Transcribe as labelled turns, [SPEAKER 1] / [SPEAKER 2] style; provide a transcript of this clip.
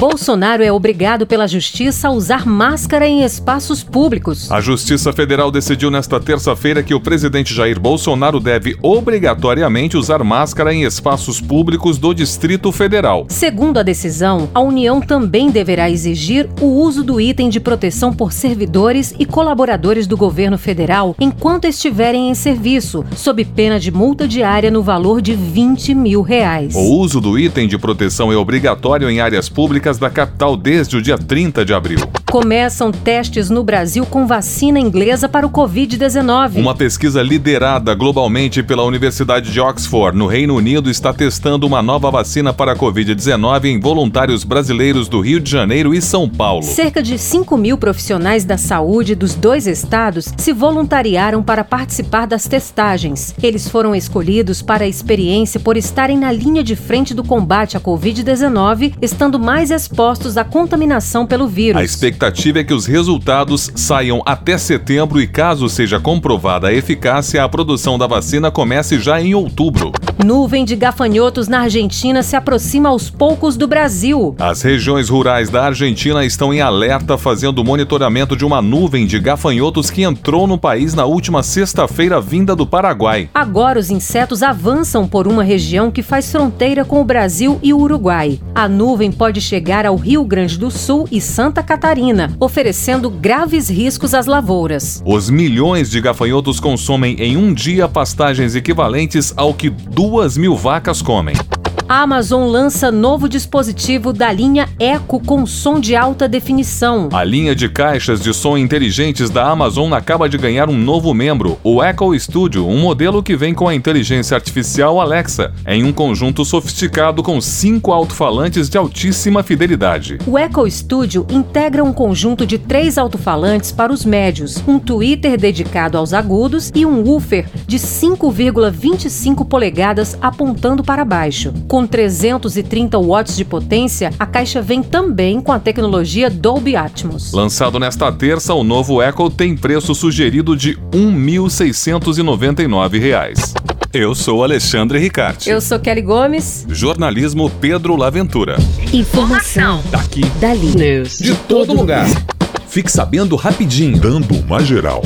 [SPEAKER 1] Bolsonaro é obrigado pela justiça a usar máscara em espaços públicos.
[SPEAKER 2] A Justiça Federal decidiu nesta terça-feira que o presidente Jair Bolsonaro deve obrigatoriamente usar máscara em espaços públicos do Distrito Federal.
[SPEAKER 1] Segundo a decisão, a União também deverá exigir o uso do item de proteção por servidores e colaboradores do governo federal enquanto estiverem em serviço, sob pena de multa diária no valor de 20 mil reais.
[SPEAKER 2] O uso do item de proteção é obrigatório em áreas públicas da capital desde o dia 30 de abril.
[SPEAKER 1] Começam testes no Brasil com vacina inglesa para o Covid-19.
[SPEAKER 2] Uma pesquisa liderada globalmente pela Universidade de Oxford, no Reino Unido, está testando uma nova vacina para a Covid-19 em voluntários brasileiros do Rio de Janeiro e São Paulo.
[SPEAKER 1] Cerca de 5 mil profissionais da saúde dos dois estados se voluntariaram para participar das testagens. Eles foram escolhidos para a experiência por estarem na linha de frente do combate à Covid-19, estando mais expostos à contaminação pelo vírus.
[SPEAKER 2] A expectativa é que os resultados saiam até setembro e, caso seja comprovada a eficácia, a produção da vacina comece já em outubro.
[SPEAKER 1] Nuvem de gafanhotos na Argentina se aproxima aos poucos do Brasil.
[SPEAKER 2] As regiões rurais da Argentina estão em alerta fazendo monitoramento de uma nuvem de gafanhotos que entrou no país na última sexta-feira vinda do Paraguai.
[SPEAKER 1] Agora os insetos avançam por uma região que faz fronteira com o Brasil e o Uruguai. A nuvem pode chegar ao Rio Grande do Sul e Santa Catarina, oferecendo graves riscos às lavouras.
[SPEAKER 2] Os milhões de gafanhotos consomem em um dia pastagens equivalentes ao que duas mil vacas comem.
[SPEAKER 1] A Amazon lança novo dispositivo da linha Echo com som de alta definição.
[SPEAKER 2] A linha de caixas de som inteligentes da Amazon acaba de ganhar um novo membro, o Echo Studio, um modelo que vem com a inteligência artificial Alexa, em um conjunto sofisticado com cinco alto-falantes de altíssima fidelidade.
[SPEAKER 1] O Echo Studio integra um conjunto de três alto-falantes para os médios, um tweeter dedicado aos agudos e um woofer de 5,25 polegadas apontando para baixo. Com 330 watts de potência, a caixa vem também com a tecnologia Dolby Atmos.
[SPEAKER 2] Lançado nesta terça, o novo Echo tem preço sugerido de R$ 1.699. Eu sou Alexandre Ricarte.
[SPEAKER 1] Eu sou Kelly Gomes.
[SPEAKER 2] Jornalismo Pedro Laventura.
[SPEAKER 3] Informação.
[SPEAKER 4] Daqui.
[SPEAKER 3] Dali.
[SPEAKER 5] News.
[SPEAKER 4] De todo lugar. Fique sabendo rapidinho.
[SPEAKER 2] Dando uma geral.